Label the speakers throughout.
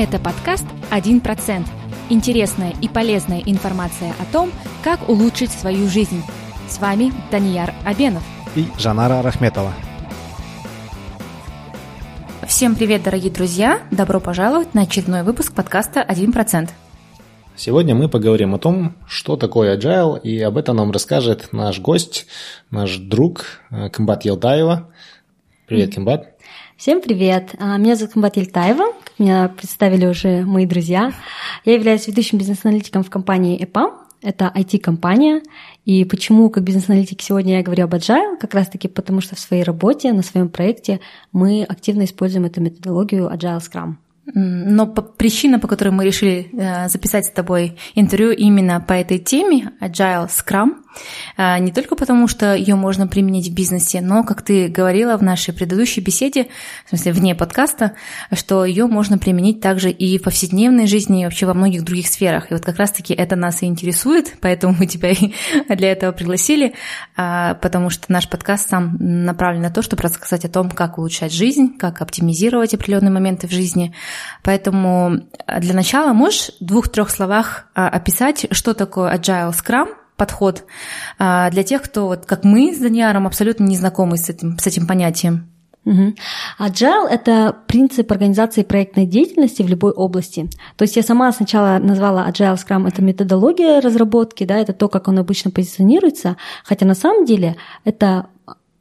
Speaker 1: Это подкаст «1%». Интересная и полезная информация о том, как улучшить свою жизнь. С вами Данияр Абенов
Speaker 2: и Жанара Рахметова.
Speaker 1: Всем привет, дорогие друзья! Добро пожаловать на очередной выпуск подкаста «1%».
Speaker 2: Сегодня мы поговорим о том, что такое agile, и об этом нам расскажет наш гость, наш друг э, Камбат Елтаева. Привет, Камбат.
Speaker 3: Всем привет! А, меня зовут Камбат Ельтаева, меня представили уже мои друзья. Я являюсь ведущим бизнес-аналитиком в компании EPAM, это IT-компания. И почему как бизнес-аналитик сегодня я говорю об Agile? Как раз-таки потому, что в своей работе, на своем проекте мы активно используем эту методологию Agile Scrum.
Speaker 1: Но по, причина, по которой мы решили э, записать с тобой интервью именно по этой теме, Agile Scrum, не только потому, что ее можно применить в бизнесе, но, как ты говорила в нашей предыдущей беседе, в смысле вне подкаста, что ее можно применить также и в повседневной жизни, и вообще во многих других сферах. И вот как раз-таки это нас и интересует, поэтому мы тебя и для этого пригласили, э, потому что наш подкаст сам направлен на то, чтобы рассказать о том, как улучшать жизнь, как оптимизировать определенные моменты в жизни – Поэтому э, для начала можешь в двух-трех словах а, описать, что такое Agile Scrum, подход а, для тех, кто, вот, как мы с Даниаром, абсолютно не знакомы с этим, с этим понятием.
Speaker 3: Угу. Agile – это принцип организации проектной деятельности в любой области. То есть я сама сначала назвала Agile Scrum – это методология разработки, да, это то, как он обычно позиционируется, хотя на самом деле это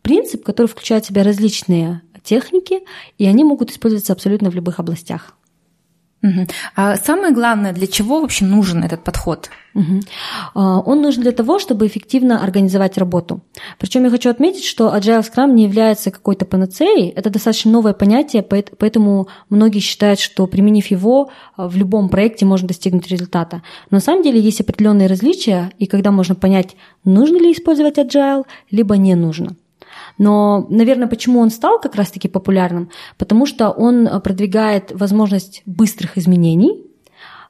Speaker 3: принцип, который включает в себя различные техники, и они могут использоваться абсолютно в любых областях.
Speaker 1: А самое главное, для чего вообще нужен этот подход?
Speaker 3: Угу. Он нужен для того, чтобы эффективно организовать работу. Причем я хочу отметить, что Agile Scrum не является какой-то панацеей. Это достаточно новое понятие, поэтому многие считают, что применив его а, в любом проекте можно достигнуть результата. Но на самом деле есть определенные различия, и когда можно понять, нужно ли использовать Agile, либо не нужно. Но, наверное, почему он стал как раз-таки популярным? Потому что он э, продвигает возможность быстрых изменений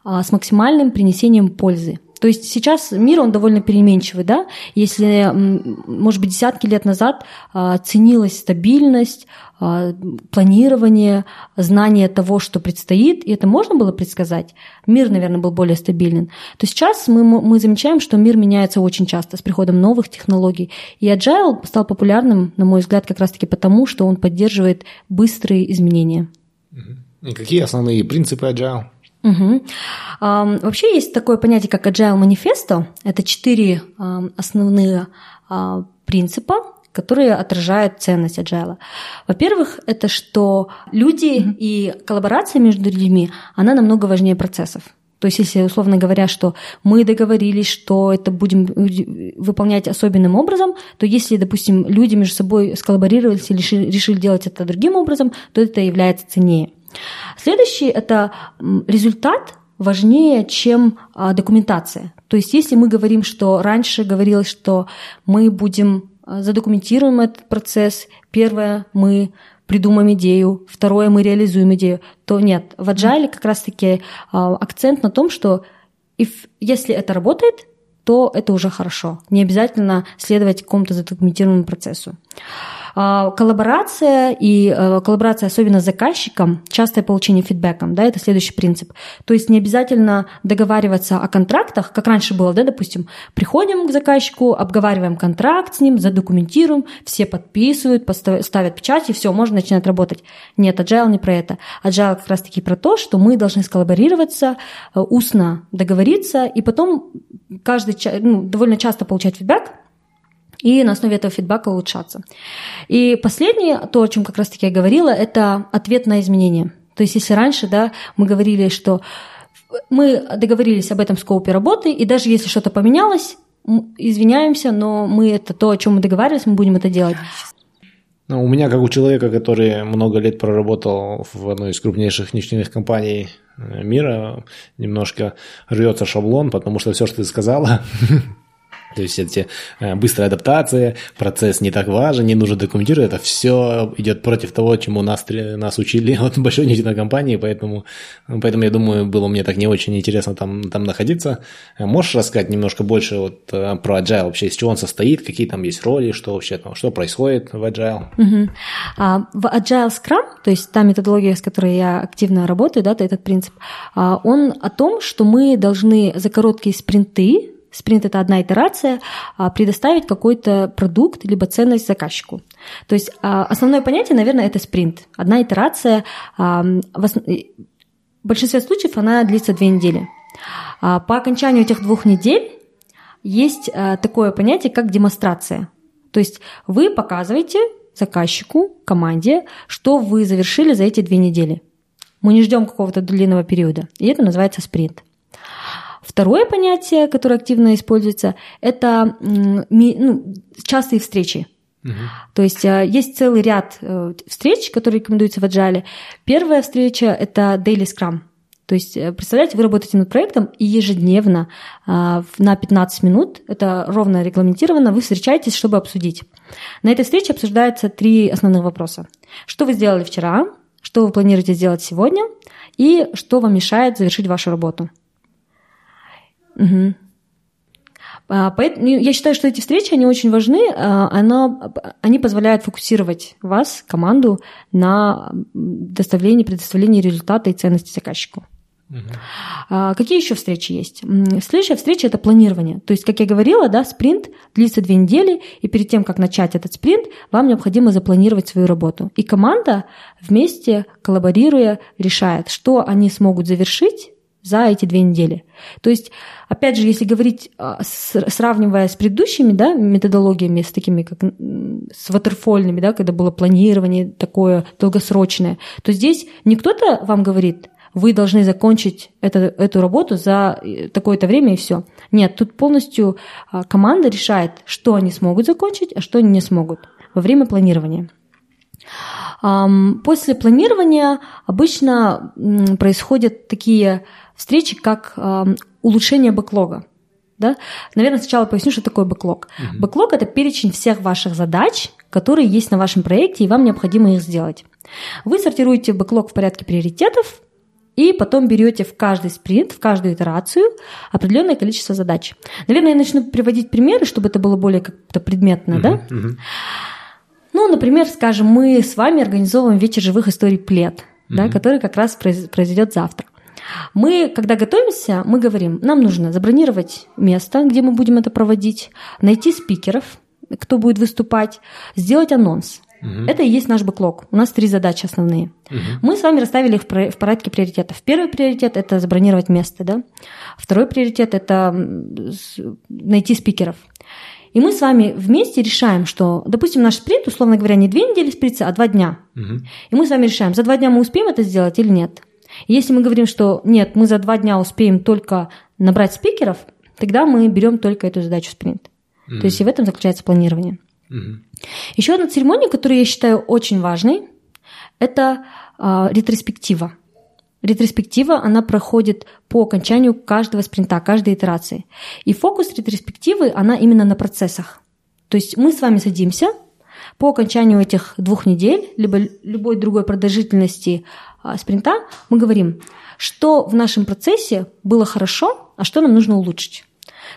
Speaker 3: а, с максимальным принесением пользы. То есть сейчас мир, он довольно переменчивый, да? Если, может быть, десятки лет назад а, ценилась стабильность, а, планирование, знание того, что предстоит, и это можно было предсказать, мир, наверное, был более стабилен, то сейчас мы, мы замечаем, что мир меняется очень часто с приходом новых технологий. И Agile стал популярным, на мой взгляд, как раз-таки потому, что он поддерживает быстрые изменения.
Speaker 2: Какие основные принципы Agile?
Speaker 3: Угу. Вообще есть такое понятие, как Agile Manifesto. Это четыре основные а, принципа, которые отражают ценность Agile. Во-первых, это что люди mm и коллаборация между людьми, она намного важнее процессов. То есть, если, условно говоря, что мы договорились, что это будем выполнять особенным образом, то если, допустим, люди между собой сколлаборировались или решили делать это другим образом, то это является ценнее. Следующий – это результат важнее, чем а, документация. То есть если мы говорим, что раньше говорилось, что мы будем а, задокументируем этот процесс, первое – мы придумаем идею, второе – мы реализуем идею, то нет. В Agile как раз-таки а, акцент на том, что if, если это работает, то это уже хорошо. Не обязательно следовать какому-то задокументированному процессу. А, коллаборация и э, коллаборация особенно с заказчиком, частое получение фидбэком, да, это следующий принцип. То есть не обязательно договариваться о контрактах, как раньше было, да, допустим, приходим к заказчику, обговариваем контракт с ним, задокументируем, все подписывают, ставят печать, и все, можно начинать работать. Нет, agile не про это. Agile как раз-таки про то, что мы должны сколлаборироваться, э, устно договориться, и потом каждый, ну, довольно часто получать фидбэк, и на основе этого фидбэка улучшаться. И последнее, то, о чем как раз-таки я говорила, это ответ на изменения. То есть если раньше да, мы говорили, что мы договорились об этом скопе работы, и даже если что-то поменялось, извиняемся, но мы это то, о чем мы договаривались, мы будем это делать.
Speaker 2: Ну, у меня, как у человека, который много лет проработал в одной из крупнейших нефтяных компаний э, мира, немножко рвется шаблон, потому что все, что ты сказала, То есть эти э, быстрая адаптация, процесс не так важен, не нужно документировать, это все идет против того, чему нас, нас учили от большой нефтяной компании, поэтому, поэтому я думаю, было мне так не очень интересно там, там находиться. Можешь рассказать немножко больше вот э, про Agile вообще, из чего он состоит, какие там есть роли, что вообще там, что происходит в Agile?
Speaker 3: Угу. А, в Agile Scrum, то есть та методология, с которой я активно работаю, да, этот принцип, а, он о том, что мы должны за короткие спринты Спринт – это одна итерация, а, предоставить какой-то продукт либо ценность заказчику. То есть а, основное понятие, наверное, это спринт. Одна итерация, а, в большинстве случаев она длится две недели. По окончанию этих двух недель есть такое понятие, как демонстрация. То есть вы показываете заказчику, команде, что вы завершили за эти две недели. Мы не ждем какого-то длинного периода. И это называется спринт. Второе понятие, которое активно используется, это ну, частые встречи. Угу. То есть э, есть целый ряд э, встреч, которые рекомендуются в Agile. Первая встреча – это Daily Scrum. То есть, э, представляете, вы работаете над проектом, и ежедневно на 15 минут, это ровно регламентировано, вы встречаетесь, чтобы обсудить. На этой встрече обсуждаются три основных вопроса. Что вы сделали вчера, что вы планируете сделать сегодня, и что вам мешает завершить вашу работу. Угу. Поэтому ну, я считаю, что эти встречи, они очень важны. А, она, они позволяют фокусировать вас, команду, на доставлении, предоставлении результата и ценности заказчику. Uh-huh. Какие еще встречи есть? Следующая встреча – это планирование. То есть, как я говорила, да, спринт длится две недели, и перед тем, как начать этот спринт, вам необходимо запланировать свою работу. И команда вместе, коллаборируя, решает, что они смогут завершить за эти две недели. То есть, опять же, если говорить, а, сравнивая с предыдущими да, методологиями, с такими, как с ватерфольными, да, когда было планирование такое долгосрочное, то здесь не кто-то вам говорит, вы должны закончить это, эту работу за э, такое-то время и все. Нет, тут полностью а, команда решает, что они смогут закончить, а что они не смогут во время планирования. После планирования обычно происходят такие встречи, как улучшение бэклога. Да? Наверное, сначала поясню, что такое бэклог. Uh-huh. Бэклог – это перечень всех ваших задач, которые есть на вашем проекте, и вам необходимо их сделать. Вы сортируете бэклог в порядке приоритетов, и потом берете в каждый спринт, в каждую итерацию определенное количество задач. Наверное, я начну приводить примеры, чтобы это было более как-то предметно, uh-huh, да? Uh-huh. Ну, например, скажем, мы с вами организовываем вечер живых историй плед, uh-huh. да, который как раз произойдет завтра. Мы, когда готовимся, мы говорим, нам нужно забронировать место, где мы будем это проводить, найти спикеров, кто будет выступать, сделать анонс. Угу. Это и есть наш бэклог. У нас три задачи основные. Угу. Мы с вами расставили их в порядке приоритетов. Первый приоритет – это забронировать место. Да? Второй приоритет – это найти спикеров. И мы с вами вместе решаем, что, допустим, наш спринт, условно говоря, не две недели спринта, а два дня. Угу. И мы с вами решаем, за два дня мы успеем это сделать или нет. Если мы говорим, что нет, мы за два дня успеем только набрать спикеров, тогда мы берем только эту задачу спринт. Mm-hmm. То есть и в этом заключается планирование. Mm-hmm. Еще одна церемония, которую я считаю очень важной, это э, ретроспектива. Ретроспектива, она проходит по окончанию каждого спринта, каждой итерации. И фокус ретроспективы, она именно на процессах. То есть мы с вами садимся по окончанию этих двух недель, либо любой другой продолжительности а, спринта, мы говорим, что в нашем процессе было хорошо, а что нам нужно улучшить.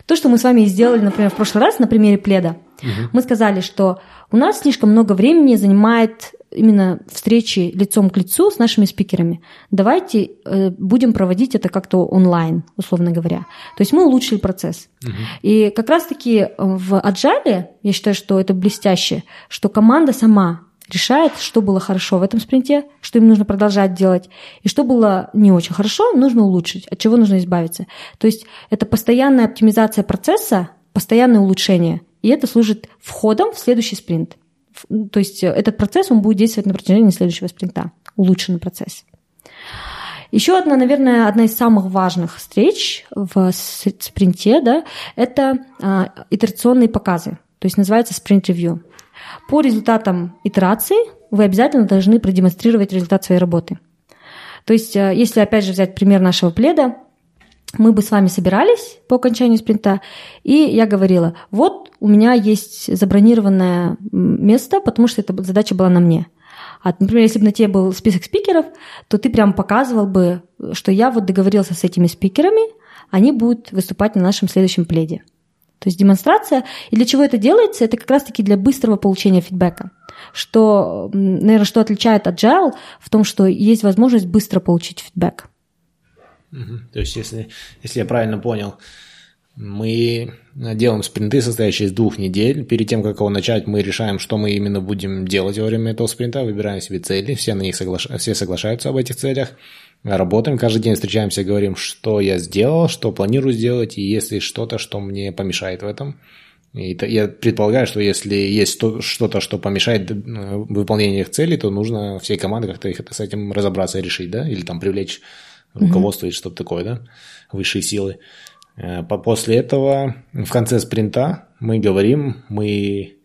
Speaker 3: То, что мы с вами сделали, например, в прошлый раз на примере пледа, угу. мы сказали, что у нас слишком много времени занимает именно встречи лицом к лицу с нашими спикерами. Давайте э, будем проводить это как-то онлайн, условно говоря. То есть мы улучшили процесс. Угу. И как раз-таки в Agile, я считаю, что это блестяще, что команда сама решает, что было хорошо в этом спринте, что им нужно продолжать делать, и что было не очень хорошо, нужно улучшить, от чего нужно избавиться. То есть это постоянная оптимизация процесса, постоянное улучшение, и это служит входом в следующий спринт. То есть этот процесс, он будет действовать на протяжении следующего спринта, улучшенный процесс. Еще одна, наверное, одна из самых важных встреч в спринте, да, это а, итерационные показы. То есть называется спринт-ревью. По результатам итерации вы обязательно должны продемонстрировать результат своей работы. То есть, э, если опять же взять пример нашего пледа, мы бы с вами собирались по окончанию спринта, и я говорила, вот у меня есть забронированное место, потому что эта задача была на мне. А, например, если бы на тебе был список спикеров, то ты прям показывал бы, что я вот договорился с этими спикерами, они будут выступать на нашем следующем пледе. То есть демонстрация. И для чего это делается? Это как раз-таки для быстрого получения фидбэка. Что, наверное, что отличает Agile в том, что есть возможность быстро получить фидбэк.
Speaker 2: То есть, если, если я правильно понял, мы делаем спринты, состоящие из двух недель. Перед тем, как его начать, мы решаем, что мы именно будем делать во время этого спринта, выбираем себе цели, все на них соглаш... все соглашаются об этих целях. Работаем, каждый день встречаемся, говорим, что я сделал, что планирую сделать, и если что-то, что мне помешает в этом. И я предполагаю, что если есть что-то, что помешает э, выполнению их целей, то нужно всей команде как-то с этим разобраться и решить, да? Или там привлечь руководство mm-hmm. или что-то такое, да? Высшие силы. Э, после этого в конце спринта мы говорим, мы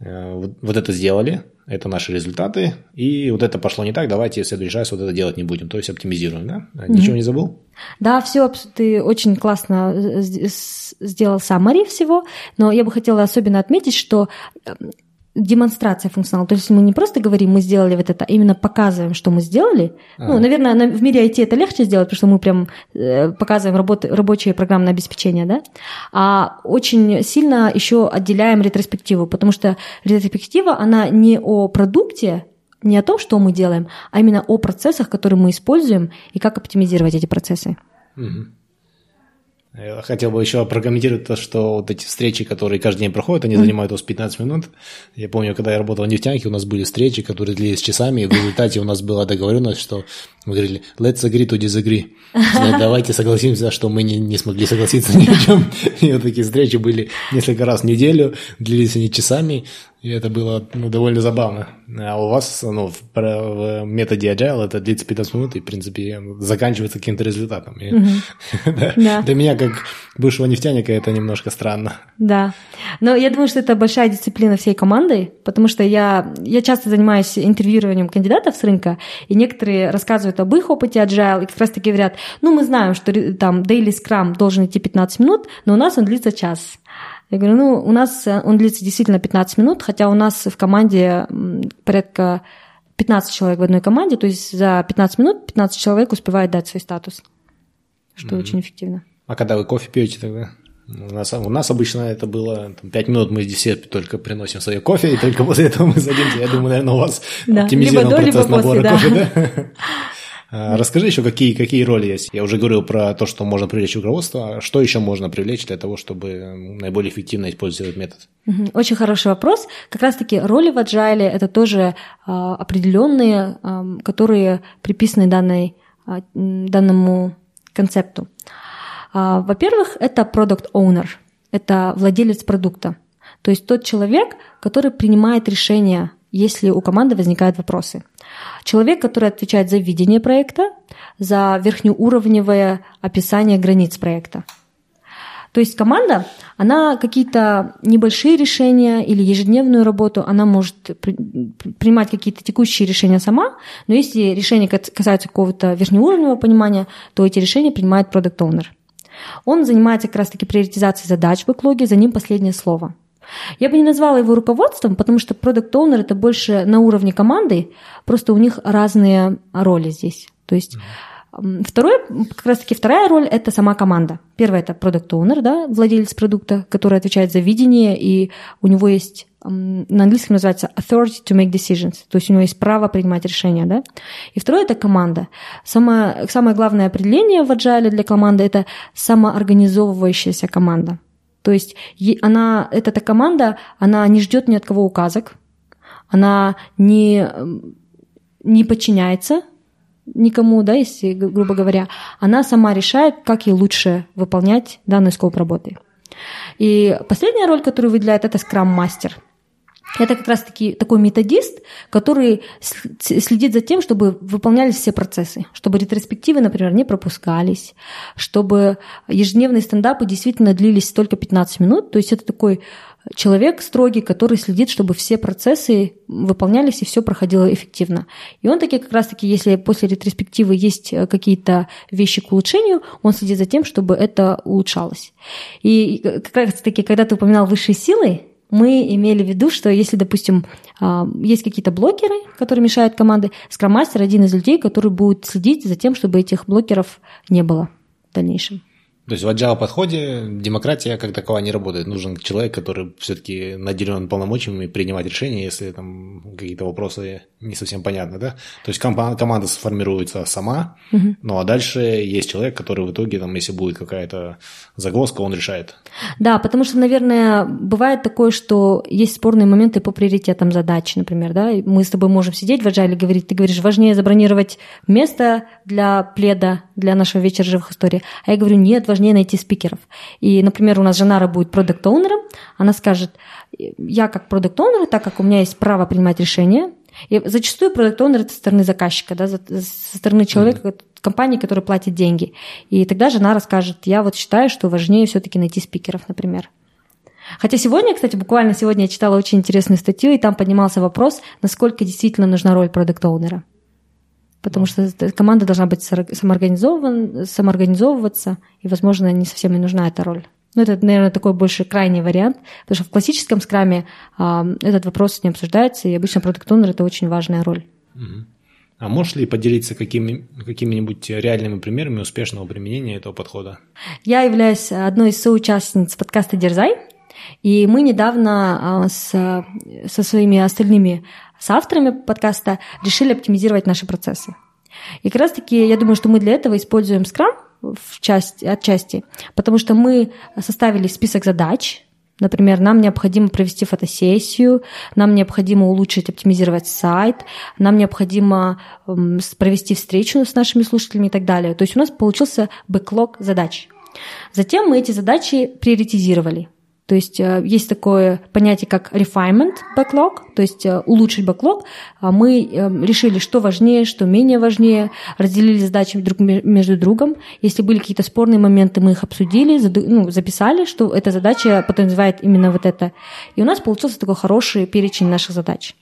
Speaker 2: э, вот это сделали, это наши результаты, и вот это пошло не так, давайте в следующий раз вот это делать не будем, то есть оптимизируем, да? Ничего mm-hmm. не забыл?
Speaker 3: Да, все, ты очень классно э, сделал summary всего, но я бы хотела особенно отметить, что демонстрация функционала. То есть мы не просто говорим, мы сделали вот это, а именно показываем, что мы сделали. А. Ну, наверное, в мире IT это легче сделать, потому что мы прям э, показываем работы, рабочее программное обеспечение, да. А очень сильно еще отделяем ретроспективу, потому что ретроспектива, она не о продукте, не о том, что мы делаем, а именно о процессах, которые мы используем и как оптимизировать эти процессы.
Speaker 2: Угу. Я хотел бы еще прокомментировать то, что вот эти встречи, которые каждый день проходят, они занимают у нас 15 минут. Я помню, когда я работал в нефтянке, у нас были встречи, которые длились часами, и в результате у нас была договоренность, что мы говорили «let's agree to disagree». Давайте согласимся, что мы не, не смогли согласиться ни о чем. И вот такие встречи были несколько раз в неделю, длились они часами, и это было ну, довольно забавно. А у вас ну, в, в методе Agile это длится 15 минут и, в принципе, заканчивается каким-то результатом. И, да. Да. Для меня, как бывшего нефтяника, это немножко странно.
Speaker 3: Да. Но я думаю, что это большая дисциплина всей команды, потому что я, я часто занимаюсь интервьюированием кандидатов с рынка, и некоторые рассказывают об их опыте Agile, и как раз-таки говорят, ну, мы знаем, что там Daily Scrum должен идти 15 минут, но у нас он длится час. Я говорю, ну, у нас э, он длится действительно 15 минут, хотя у нас в команде порядка 15 человек в одной команде, то есть за 15 минут 15 человек успевает дать свой статус, что mm-hmm. очень эффективно.
Speaker 2: А когда вы кофе пьете тогда? У нас, у нас обычно это было там, 5 минут, мы здесь только приносим свое кофе, и только после этого мы садимся. Я думаю, наверное, у вас да. оптимизирован либо процесс либо набора после, кофе. Да? А, расскажи еще, какие, какие роли есть. Я уже говорил про то, что можно привлечь руководство. А что еще можно привлечь для того, чтобы наиболее эффективно использовать метод?
Speaker 3: Очень хороший вопрос. Как раз-таки роли в Agile – это тоже а, определенные, которые приписаны данной, данному концепту. Во-первых, это product owner, это владелец продукта. То есть тот человек, который принимает решения, если у команды возникают вопросы. Человек, который отвечает за видение проекта, за верхнеуровневое описание границ проекта. То есть команда, она какие-то небольшие решения или ежедневную работу, она может принимать какие-то текущие решения сама, но если решения касаются какого-то верхнеуровневого понимания, то эти решения принимает продукт Owner. Он занимается как раз-таки приоритизацией задач в бэклоге, за ним последнее слово – я бы не назвала его руководством, потому что продукт оунер это больше на уровне команды, просто у них разные роли здесь. То есть Второй, как раз таки вторая роль – это сама команда. Первая – это продукт оунер да, владелец продукта, который отвечает за видение, и у него есть, на английском называется authority to make decisions, то есть у него есть право принимать решения, да. И второе – это команда. Самое, самое главное определение в agile для команды – это самоорганизовывающаяся команда. То есть она, эта, эта команда, она не ждет ни от кого указок, она не, не подчиняется никому, да, если, грубо говоря, она сама решает, как ей лучше выполнять данный скоп работы. И последняя роль, которую выделяет, это скрам-мастер – это как раз-таки такой методист, который следит за тем, чтобы выполнялись все процессы, чтобы ретроспективы, например, не пропускались, чтобы ежедневные стендапы действительно длились только 15 минут. То есть это такой человек строгий, который следит, чтобы все процессы выполнялись и все проходило эффективно. И он таки как раз-таки, если после ретроспективы есть э, какие-то вещи к улучшению, он следит за тем, чтобы это улучшалось. И как раз-таки, когда ты упоминал высшие силы, мы имели в виду, что если, допустим, а, есть какие-то блокеры, которые мешают команде, скроммастер один из людей, который будет следить за тем, чтобы этих блокеров не было в дальнейшем.
Speaker 2: То есть в agile подходе демократия как таковая не работает. Нужен человек, который все-таки наделен полномочиями принимать решения, если там какие-то вопросы не совсем понятны, да? То есть команда сформируется сама, угу. ну а дальше есть человек, который в итоге, там, если будет какая-то загвоздка, он решает.
Speaker 3: Да, потому что, наверное, бывает такое, что есть спорные моменты по приоритетам задач, например, да? Мы с тобой можем сидеть в agile и говорить, ты говоришь, важнее забронировать место для пледа, для нашего вечера живых историй, а я говорю, нет, важнее важнее найти спикеров. И, например, у нас Жанара будет продукт оунером она скажет, я как продукт оунер так как у меня есть право принимать решения, и зачастую продукт оунер это со стороны заказчика, да, со стороны человека, mm-hmm. компании, которая платит деньги. И тогда жена расскажет, я вот считаю, что важнее все-таки найти спикеров, например. Хотя сегодня, кстати, буквально сегодня я читала очень интересную статью, и там поднимался вопрос, насколько действительно нужна роль продукт оунера потому что команда должна быть самоорганизован, самоорганизовываться, и, возможно, не совсем и нужна эта роль. Ну, это, наверное, такой больше крайний вариант, потому что в классическом скраме а, этот вопрос не обсуждается, и обычно продукт это очень важная роль.
Speaker 2: А можешь ли поделиться какими, какими-нибудь реальными примерами успешного применения этого подхода?
Speaker 3: Я являюсь одной из соучастниц подкаста «Дерзай», и мы недавно а, с, со своими остальными с авторами подкаста решили оптимизировать наши процессы. И как раз-таки я думаю, что мы для этого используем Scrum в части, отчасти, потому что мы составили список задач, Например, нам необходимо провести фотосессию, нам необходимо улучшить, оптимизировать сайт, нам необходимо провести встречу с нашими слушателями и так далее. То есть у нас получился бэклог задач. Затем мы эти задачи приоритизировали. То есть э, есть такое понятие, как refinement backlog, то есть э, улучшить бэклог. А мы э, решили, что важнее, что менее важнее, разделили задачи друг между другом. Если были какие-то спорные моменты, мы их обсудили, ну, записали, что эта задача подразумевает именно вот это. И у нас получился такой хороший перечень наших задач.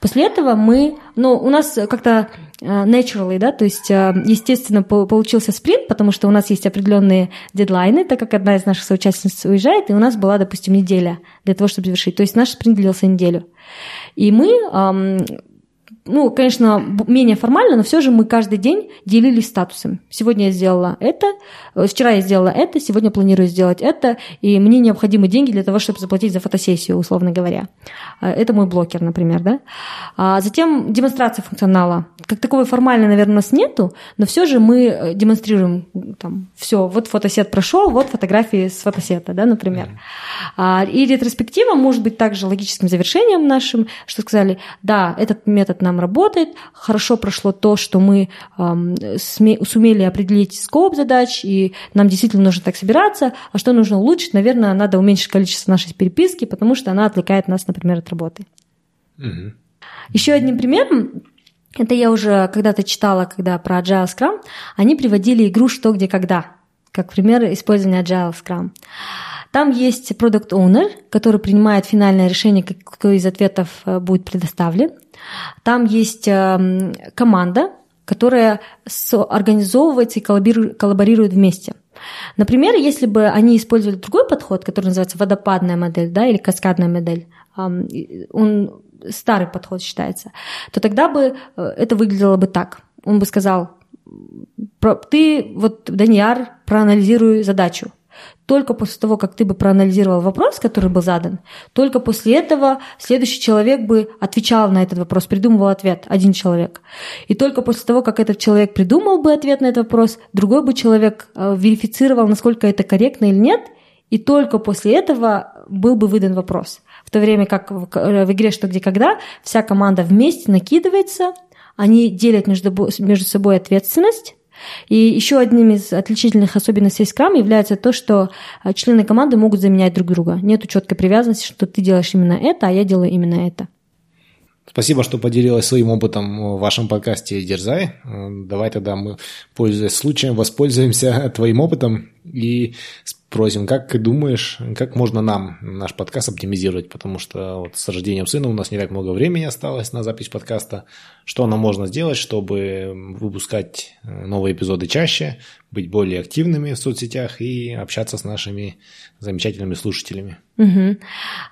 Speaker 3: После этого мы, ну, у нас как-то Э, naturally, да, то есть э, естественно получился спринт, потому что у нас есть определенные дедлайны, так как одна из наших соучастниц уезжает, и у нас была, допустим, неделя для того, чтобы завершить. То есть наш спринт длился неделю. И мы ну, конечно, менее формально, но все же мы каждый день делились статусом. Сегодня я сделала это, э, вчера я сделала это, сегодня планирую сделать это, и мне необходимы деньги для того, чтобы заплатить за фотосессию, условно говоря. Э, это мой блокер, например, да. А затем демонстрация функционала. Как таковой формальной, наверное, у нас нету, но все же мы э, демонстрируем там все. Вот фотосет прошел, вот фотографии с фотосета, да, например. Mm-hmm. И ретроспектива может быть также логическим завершением нашим, что сказали, да, этот метод нам работает. Хорошо прошло то, что мы эм, сумели определить скоп задач, и нам действительно нужно так собираться. А что нужно улучшить? Наверное, надо уменьшить количество нашей переписки, потому что она отвлекает нас, например, от работы. Угу. Еще одним примером это я уже когда-то читала, когда про Agile Scrum, они приводили игру «Что, где, когда», как пример использования Agile Scrum. Там есть продукт owner, который принимает финальное решение, какой из ответов э, будет предоставлен. Там есть эм, команда, которая организовывается и коллаборирует вместе. Например, если бы они использовали другой подход, который называется водопадная модель да, или каскадная модель, он старый подход считается, то тогда бы э, это выглядело бы так. Он бы сказал, ты, вот, Даниар, проанализируй задачу. Только после того, как ты бы проанализировал вопрос, который был задан, только после этого следующий человек бы отвечал на этот вопрос, придумывал ответ, один человек. И только после того, как этот человек придумал бы ответ на этот вопрос, другой бы человек э, верифицировал, насколько это корректно или нет, и только после этого был бы выдан вопрос. В то время как в э, игре «Что, где, когда» вся команда вместе накидывается, они делят между, между собой ответственность, и еще одним из отличительных особенностей Scrum является то, что э, члены команды могут заменять друг друга. Нет четкой привязанности, что ты делаешь именно это, а я делаю именно это.
Speaker 2: Спасибо, что поделилась своим опытом в вашем подкасте «Дерзай». Давай тогда мы, пользуясь случаем, воспользуемся твоим опытом и спросим, как ты думаешь, как можно нам наш подкаст оптимизировать, потому что вот с рождением сына у нас не так много времени осталось на запись подкаста. Что нам можно сделать, чтобы выпускать э, новые эпизоды чаще, быть более активными в соцсетях и общаться с нашими замечательными слушателями?
Speaker 3: Угу.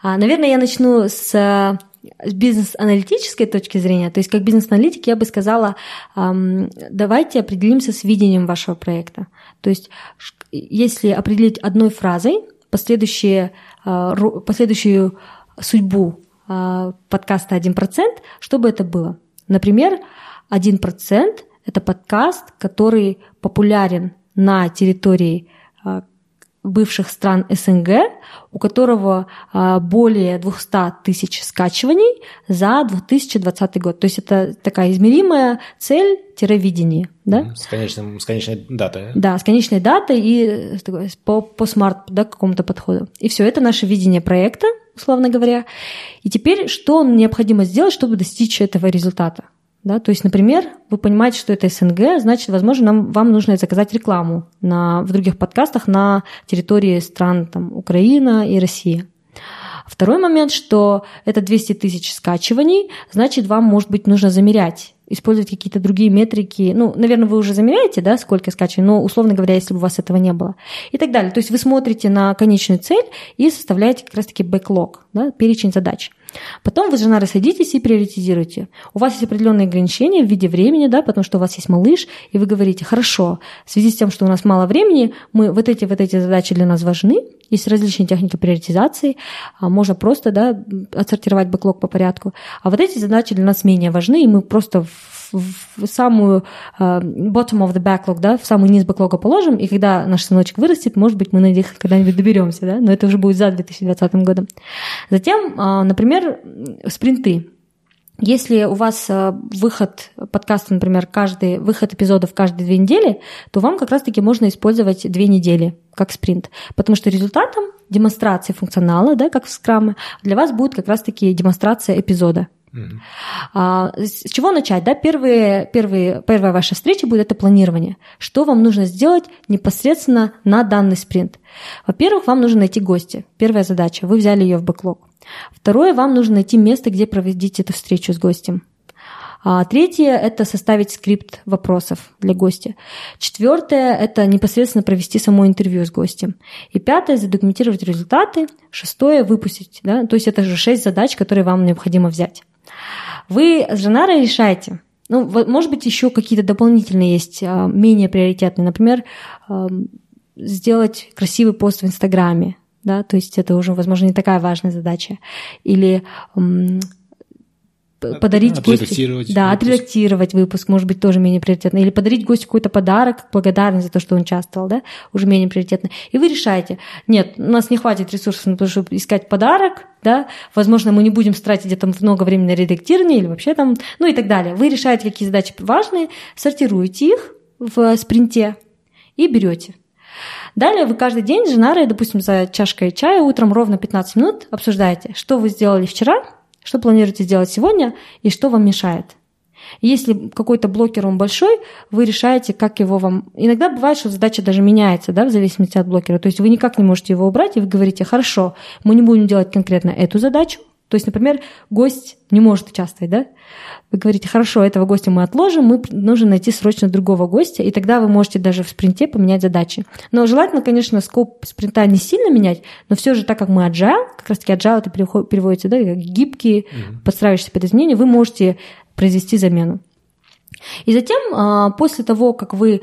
Speaker 3: А, наверное, я начну с с бизнес-аналитической точки зрения, то есть как бизнес-аналитик я бы сказала, давайте определимся с видением вашего проекта. То есть если определить одной фразой последующие, а, последующую судьбу подкаста 1%, что бы это было? Например, 1% – это подкаст, который популярен на территории а, бывших стран СНГ, у которого а, более 200 тысяч скачиваний за 2020 год. То есть это такая измеримая цель-видение. Да?
Speaker 2: С, конечным, с конечной датой.
Speaker 3: Да, с конечной датой и по, по смарт да, какому-то подходу. И все, это наше видение проекта, условно говоря. И теперь что необходимо сделать, чтобы достичь этого результата? Да? То есть, например, вы понимаете, что это СНГ, значит, возможно, нам, вам нужно заказать рекламу на, в других подкастах на территории стран там, Украина и Россия. Второй момент, что это 200 тысяч скачиваний, значит, вам, может быть, нужно замерять использовать какие-то другие метрики. Ну, наверное, вы уже замеряете, да, сколько скачиваний, но, условно говоря, если бы у вас этого не было. И так далее. То есть вы смотрите на конечную цель и составляете как раз-таки бэклог, да, перечень задач. Потом вы с женой садитесь и приоритизируете. У вас есть определенные ограничения в виде времени, да, потому что у вас есть малыш, и вы говорите, хорошо, в связи с тем, что у нас мало времени, мы вот эти вот эти задачи для нас важны, есть различные техники приоритизации, а, можно просто да, отсортировать бэклог по порядку. А вот эти задачи для нас менее важны, и мы просто в, в самую uh, bottom of the backlog, да, в самый низ бэклога положим, и когда наш сыночек вырастет, может быть, мы на них когда-нибудь доберемся, да, но это уже будет за 2020 годом. Затем, uh, например, спринты. Если у вас э, выход подкаста, например, каждый выход эпизодов каждые две недели, то вам как раз-таки можно использовать две недели как спринт, потому что результатом демонстрации функционала, да, как в скраме, для вас будет как раз-таки демонстрация эпизода. А, с чего начать? Да? Первые, первые, первая ваша встреча будет это планирование. Что вам нужно сделать непосредственно на данный спринт? Во-первых, вам нужно найти гостя. Первая задача. Вы взяли ее в бэклог. Второе, вам нужно найти место, где проводить эту встречу с гостем. А третье – это составить скрипт вопросов для гостя. Четвертое – это непосредственно провести само интервью с гостем. И пятое – задокументировать результаты. Шестое – выпустить. Да? То есть это же шесть задач, которые вам необходимо взять. Вы с Женарой решаете. Ну, может быть, еще какие-то дополнительные есть, а, менее приоритетные. Например, сделать красивый пост в Инстаграме, да, то есть это уже, возможно, не такая важная задача. Или подарить гостю, да, выпуск. отредактировать выпуск, может быть, тоже менее приоритетно, или подарить гостю какой-то подарок, благодарность за то, что он участвовал, да, уже менее приоритетно. И вы решаете, нет, у нас не хватит ресурсов на то, чтобы искать подарок, да, возможно, мы не будем тратить где-то много времени на редактирование или вообще там, ну и так далее. Вы решаете, какие задачи важные, сортируете их в спринте и берете. Далее вы каждый день с Женарой, допустим, за чашкой чая утром ровно 15 минут обсуждаете, что вы сделали вчера, что планируете сделать сегодня и что вам мешает. Если какой-то блокер он большой, вы решаете, как его вам... Иногда бывает, что задача даже меняется, да, в зависимости от блокера. То есть вы никак не можете его убрать, и вы говорите, хорошо, мы не будем делать конкретно эту задачу, то есть, например, гость не может участвовать, да? Вы говорите, хорошо, этого гостя мы отложим, мы нужно найти срочно другого гостя, и тогда вы можете даже в спринте поменять задачи. Но желательно, конечно, скоп спринта не сильно менять, но все же так как мы agile, как раз таки agile это переводится, да, как гибкий, mm-hmm. подстраивающийся под изменения, вы можете произвести замену. И затем, а, после того, как вы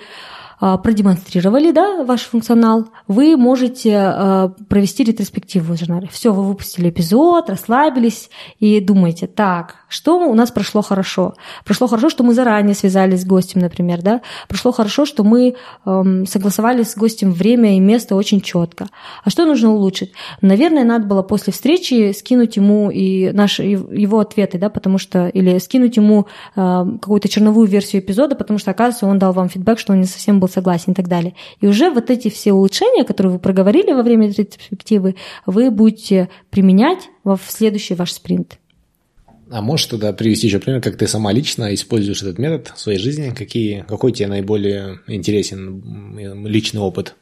Speaker 3: продемонстрировали да, ваш функционал, вы можете а, провести ретроспективу журнале. Все, вы выпустили эпизод, расслабились и думаете, так, что у нас прошло хорошо? Прошло хорошо, что мы заранее связались с гостем, например, да? Прошло хорошо, что мы эм, согласовали с гостем время и место очень четко. А что нужно улучшить? Наверное, надо было после встречи скинуть ему и наши, его ответы, да, потому что, или скинуть ему э, какую-то черновую версию эпизода, потому что, оказывается, он дал вам фидбэк, что он не совсем был согласен и так далее. И уже вот эти все улучшения, которые вы проговорили во время ретроспективы, вы будете применять в следующий ваш спринт.
Speaker 2: А можешь тогда привести еще пример, как ты сама лично используешь этот метод в своей жизни? Какие, какой тебе наиболее интересен личный опыт?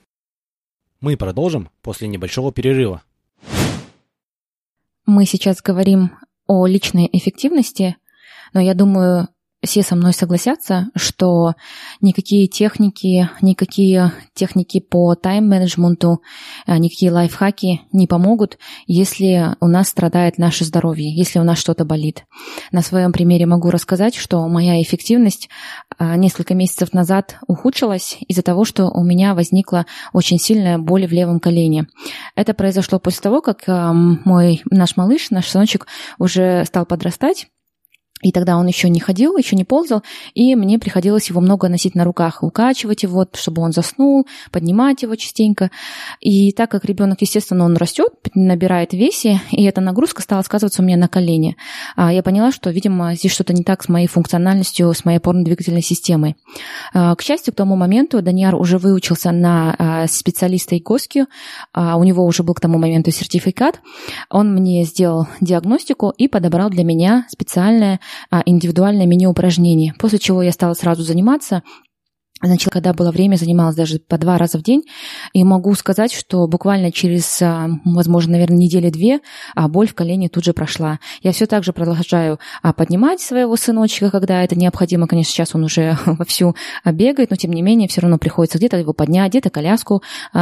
Speaker 2: Мы продолжим после небольшого перерыва.
Speaker 1: Мы сейчас говорим о личной эффективности, но я думаю, все со мной согласятся, что никакие техники, никакие техники по тайм-менеджменту, э, никакие лайфхаки не помогут, если у нас страдает наше здоровье, если у нас что-то болит. На своем примере могу рассказать, что моя эффективность э, несколько месяцев назад ухудшилась из-за того, что у меня возникла очень сильная боль в левом колене. Это произошло после того, как э, мой наш малыш, наш сыночек уже стал подрастать, и тогда он еще не ходил, еще не ползал, и мне приходилось его много носить на руках, укачивать его, чтобы он заснул, поднимать его частенько. И так как ребенок, естественно, он растет, набирает весе, и эта нагрузка стала сказываться у меня на колени. А я поняла, что, видимо, здесь что-то не так с моей функциональностью, с моей опорно-двигательной системой. А, к счастью, к тому моменту Даниар уже выучился на а, специалиста ИКОСКИ, у него уже был к тому моменту сертификат. Он мне сделал диагностику и подобрал для меня специальное индивидуальное меню упражнений, после чего я стала сразу заниматься Значит, когда было время, занималась даже по два раза в день. И могу сказать, что буквально через, а, возможно, наверное, недели-две а, боль в колене тут же прошла. Я все так же продолжаю а, поднимать своего сыночка, когда это необходимо. Конечно, сейчас он уже вовсю бегает, но тем не менее все равно приходится где-то его поднять, где-то коляску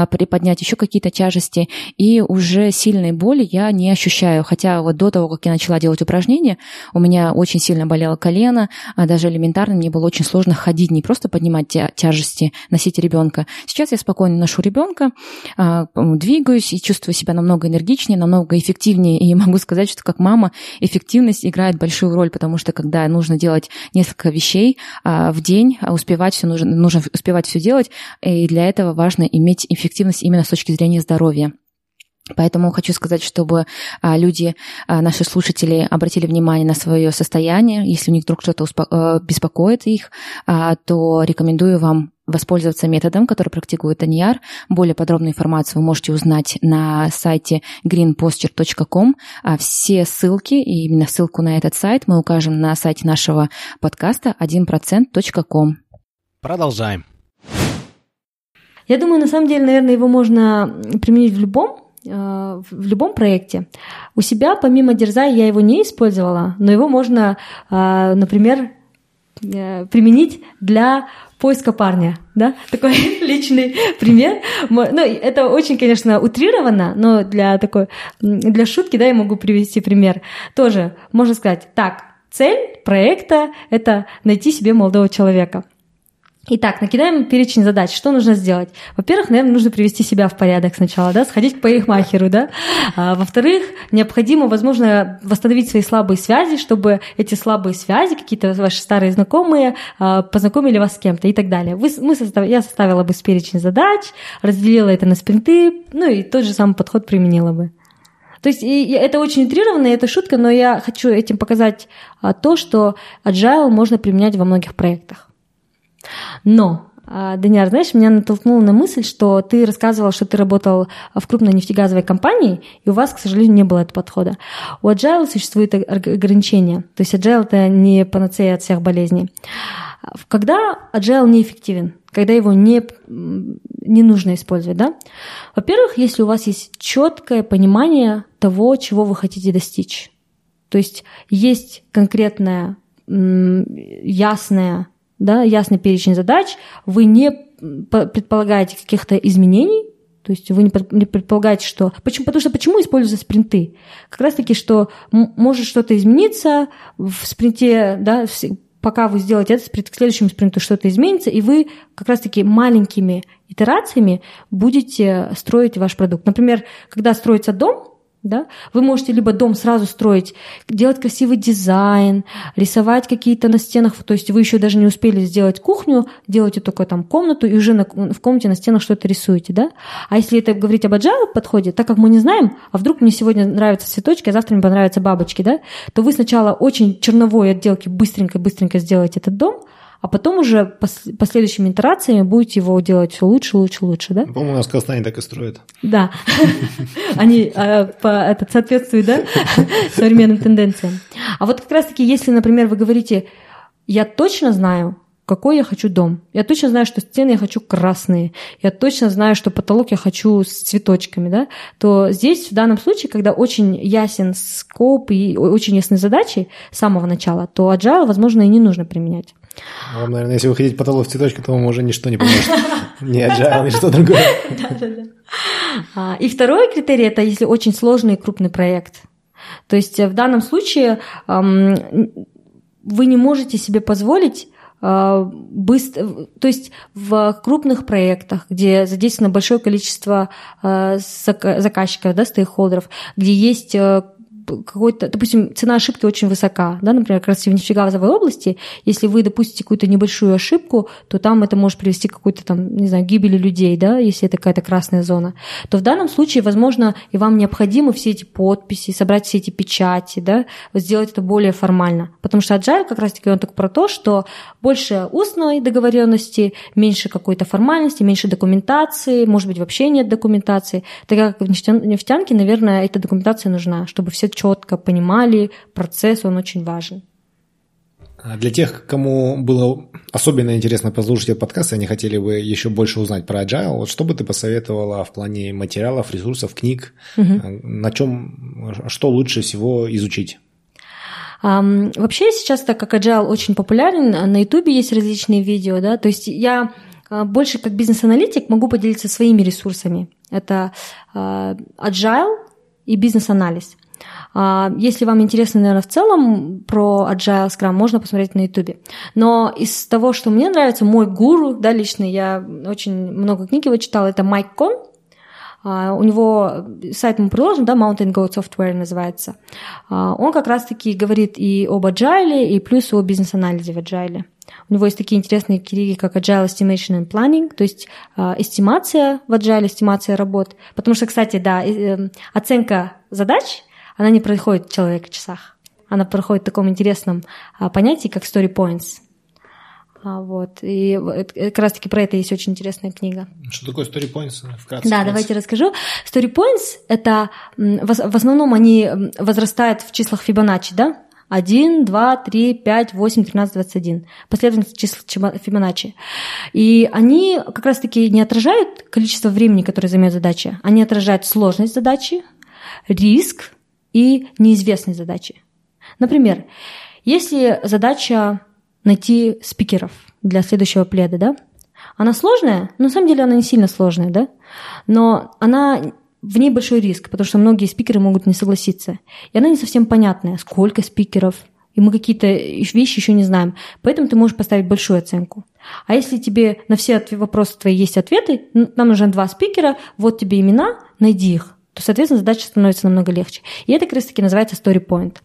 Speaker 1: приподнять, еще какие-то тяжести. И уже сильной боли я не ощущаю. Хотя вот до того, как я начала делать упражнения, у меня очень сильно болело колено, даже элементарно мне было очень сложно ходить, не просто поднимать тяжести носить ребенка. Сейчас я спокойно ношу ребенка, а, двигаюсь и чувствую себя намного энергичнее, намного эффективнее. И могу сказать, что как мама эффективность играет большую роль, потому что когда нужно делать несколько вещей а, в день, а успевать все нужно, нужно успевать все делать, и для этого важно иметь эффективность именно с точки зрения здоровья. Поэтому хочу сказать, чтобы а, люди, а, наши слушатели, обратили внимание на свое состояние. Если у них вдруг что-то э, беспокоит их, а, то рекомендую вам воспользоваться методом, который практикует Аньяр. Более подробную информацию вы можете узнать на сайте greenposture.com. Все ссылки, и именно ссылку на этот сайт мы укажем на сайте нашего подкаста 1%.com.
Speaker 2: Продолжаем.
Speaker 3: Я думаю, на самом деле, наверное, его можно применить в любом в любом проекте. У себя, помимо дерзая, я его не использовала, но его можно, э, например, э, применить для поиска парня, да, такой личный пример. Ну, это очень, конечно, утрировано, но для такой, для шутки, да, я могу привести пример. Тоже можно сказать, так, цель проекта – это найти себе молодого человека. Итак, накидаем перечень задач. Что нужно сделать? Во-первых, наверное, нужно привести себя в порядок сначала, да, сходить к парикмахеру, да. А, во-вторых, необходимо, возможно, восстановить свои слабые связи, чтобы эти слабые связи, какие-то ваши старые знакомые, а, познакомили вас с кем-то и так далее. Вы, мы состав, я составила бы перечень задач, разделила это на спринты, ну и тот же самый подход применила бы. То есть и это очень утрированно, это шутка, но я хочу этим показать а, то, что agile можно применять во многих проектах. Но а, Даниар, знаешь, меня натолкнуло на мысль, что ты рассказывал, что ты работал в крупной нефтегазовой компании, и у вас, к сожалению, не было этого подхода. У Agile существует ограничения. То есть Agile — это не панацея от всех болезней. Когда Agile неэффективен, когда его не, не нужно использовать, да? Во-первых, если у вас есть четкое понимание того, чего вы хотите достичь. То есть есть конкретная, ясная да, ясный перечень задач, вы не предполагаете каких-то изменений, то есть вы не предполагаете, что... Почему? Потому что почему используются спринты? Как раз таки, что может что-то измениться в спринте, да, пока вы сделаете этот спринт, к следующему спринту что-то изменится, и вы как раз-таки маленькими итерациями будете строить ваш продукт. Например, когда строится дом, да? Вы можете либо дом сразу строить, делать красивый дизайн, рисовать какие-то на стенах, то есть вы еще даже не успели сделать кухню, делаете только там комнату и уже на, в комнате на стенах что-то рисуете, да? А если это говорить об agile подходе, так как мы не знаем, а вдруг мне сегодня нравятся цветочки, а завтра мне понравятся бабочки, да, то вы сначала очень черновой отделки быстренько-быстренько сделаете этот дом, а потом уже последующими итерациями будете его делать все лучше, лучше, лучше, да?
Speaker 2: По-моему, у нас в Казахстане так и строят.
Speaker 3: Да, они а, это соответствуют, да, современным тенденциям. А вот как раз-таки, если, например, вы говорите, я точно знаю, какой я хочу дом. Я точно знаю, что стены я хочу красные. Я точно знаю, что потолок я хочу с цветочками, да, то здесь в данном случае, когда очень ясен скоп и очень ясны задачи с самого начала, то agile, возможно, и не нужно применять.
Speaker 2: Вам, наверное, если вы хотите потолок в цветочке, то вам уже ничто не поможет. Ни agile, ни что другое.
Speaker 3: А, и второй критерий – это если очень сложный и крупный проект. То есть в данном случае вы не можете себе позволить а, быстро, то есть в крупных проектах, где задействовано большое количество а, заказчиков, да, стейкхолдеров, где есть э, какой-то, допустим, цена ошибки очень высока, да, например, как раз в нефтегазовой области, если вы допустите какую-то небольшую ошибку, то там это может привести к какой-то там, не знаю, гибели людей, да, если это какая-то красная зона, то в данном случае, возможно, и вам необходимо все эти подписи, собрать все эти печати, да, сделать это более формально, потому что Agile как раз-таки он так про то, что больше устной договоренности, меньше какой-то формальности, меньше документации, может быть, вообще нет документации, так как в нефтянке, наверное, эта документация нужна, чтобы все четко понимали процесс, он очень важен.
Speaker 2: А для тех, кому было особенно интересно послушать этот подкаст, и они хотели бы еще больше узнать про Agile, вот что бы ты посоветовала в плане материалов, ресурсов, книг, угу. на чем, что лучше всего изучить?
Speaker 3: Um, вообще сейчас, так как Agile очень популярен, на YouTube есть различные видео, да, то есть я а, больше как бизнес-аналитик могу поделиться своими ресурсами. Это Agile и бизнес-анализ. А, если вам интересно, наверное, в целом про Agile Scrum, можно посмотреть на YouTube. Но из того, что мне нравится, мой гуру, да, лично, я очень много книг его читала, это Майк Кон. Uh, у него сайт мы приложим, да, Mountain Goat Software называется. Uh, он как раз-таки говорит и об agile, и плюс о бизнес-анализе в agile. У него есть такие интересные книги, как Agile Estimation and Planning, то есть э, эстимация в Agile, эстимация работ. Потому что, кстати, да, э, оценка задач она не происходит в человека-часах. Она проходит в таком интересном а, понятии, как story points. А, вот. И как раз-таки про это есть очень интересная книга.
Speaker 2: Что такое story points? Вкратце,
Speaker 3: да, вкратце. давайте расскажу. Story points – это в основном они возрастают в числах Фибоначчи, да? 1, 2, 3, 5, 8, 13, 21. Последовательность чисел Фибоначчи. И они как раз-таки не отражают количество времени, которое займет задача. Они отражают сложность задачи, риск, и неизвестной задачи. Например, если задача найти спикеров для следующего пледа, да, она сложная, но на самом деле она не сильно сложная, да, но она в ней большой риск, потому что многие спикеры могут не согласиться. И она не совсем понятная, сколько спикеров, и мы какие-то вещи еще не знаем. Поэтому ты можешь поставить большую оценку. А если тебе на все вопросы твои есть ответы, нам нужно два спикера, вот тебе имена, найди их то, соответственно, задача становится намного легче. И это как раз-таки называется story point.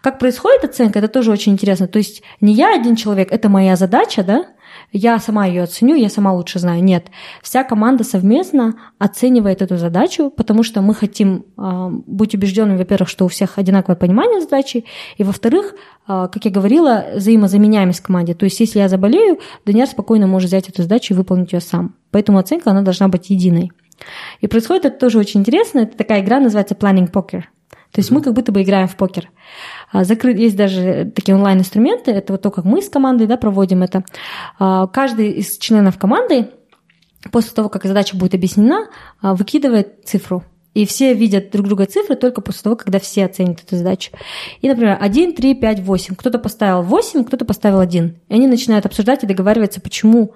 Speaker 3: Как происходит оценка, это тоже очень интересно. То есть не я один человек, это моя задача, да, я сама ее оценю, я сама лучше знаю. Нет, вся команда совместно оценивает эту задачу, потому что мы хотим э, быть убежденными, во-первых, что у всех одинаковое понимание задачи, и во-вторых, э, как я говорила, взаимозаменяемость в команде. То есть если я заболею, Даниэль спокойно может взять эту задачу и выполнить ее сам. Поэтому оценка, она должна быть единой. И происходит это тоже очень интересно. Это такая игра, называется Planning Poker. То есть мы как будто бы играем в покер. А, закрыт, есть даже такие онлайн-инструменты, это вот то, как мы с командой да, проводим это. А, каждый из членов команды после того, как задача будет объяснена, а, выкидывает цифру. И все видят друг друга цифры только после того, когда все оценят эту задачу. И, например, 1, 3, 5, 8. Кто-то поставил 8, кто-то поставил 1. И они начинают обсуждать и договариваться, почему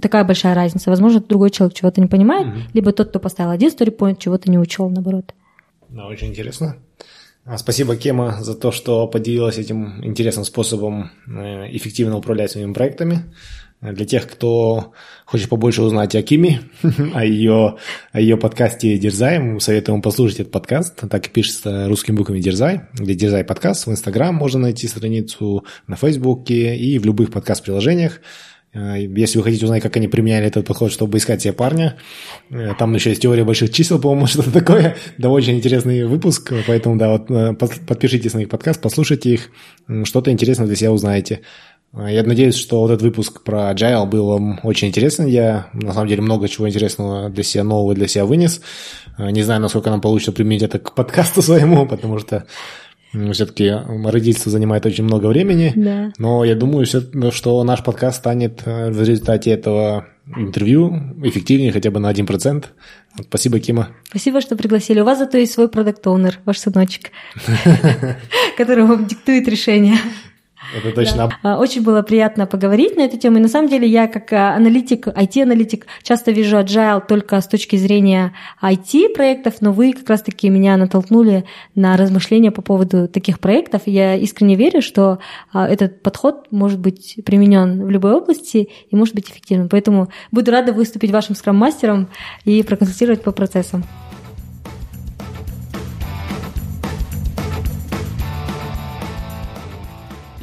Speaker 3: такая большая разница. Возможно, другой человек чего-то не понимает, угу. либо тот, кто поставил один story чего-то не учел, наоборот.
Speaker 2: Да, очень интересно. А, спасибо, Кема, за то, что поделилась этим интересным способом э, эффективно управлять своими проектами. Для тех, кто хочет побольше узнать о Киме, о ее, о ее подкасте «Дерзай», мы советуем послушать этот подкаст. Так и пишется русскими буквами «Дерзай», где «Дерзай» подкаст. В Инстаграм можно найти страницу, на Фейсбуке и в любых подкаст-приложениях. Э, если вы хотите узнать, как они применяли этот подход, чтобы искать себе парня, э, там еще есть теория больших чисел, по-моему, что-то такое. Да, очень интересный выпуск, поэтому, да, вот э, подпишитесь на их подкаст, послушайте их, что-то интересное для себя узнаете. Я надеюсь, что вот этот выпуск про Agile был вам очень интересен. Я, на самом деле, много чего интересного для себя, нового для себя вынес. Не знаю, насколько нам получится применить это к подкасту своему, потому что Все-таки родительство занимает очень много времени,
Speaker 3: Да.
Speaker 2: но я думаю, что наш подкаст станет э, в результате этого интервью эффективнее хотя бы на 1%. Спасибо, Кима.
Speaker 3: Спасибо, что пригласили. У вас зато есть свой продукт-оунер, ваш сыночек, который вам диктует решение.
Speaker 2: Это точно.
Speaker 3: Да. Очень было приятно поговорить на эту тему. И на самом деле я как а, аналитик, IT-аналитик, часто вижу agile только с точки зрения IT-проектов, но вы как раз-таки меня натолкнули на размышления по поводу таких проектов. Я искренне верю, что а, этот подход может быть применен в любой области и может быть эффективным. Поэтому буду рада выступить вашим скрам-мастером и проконсультировать по процессам.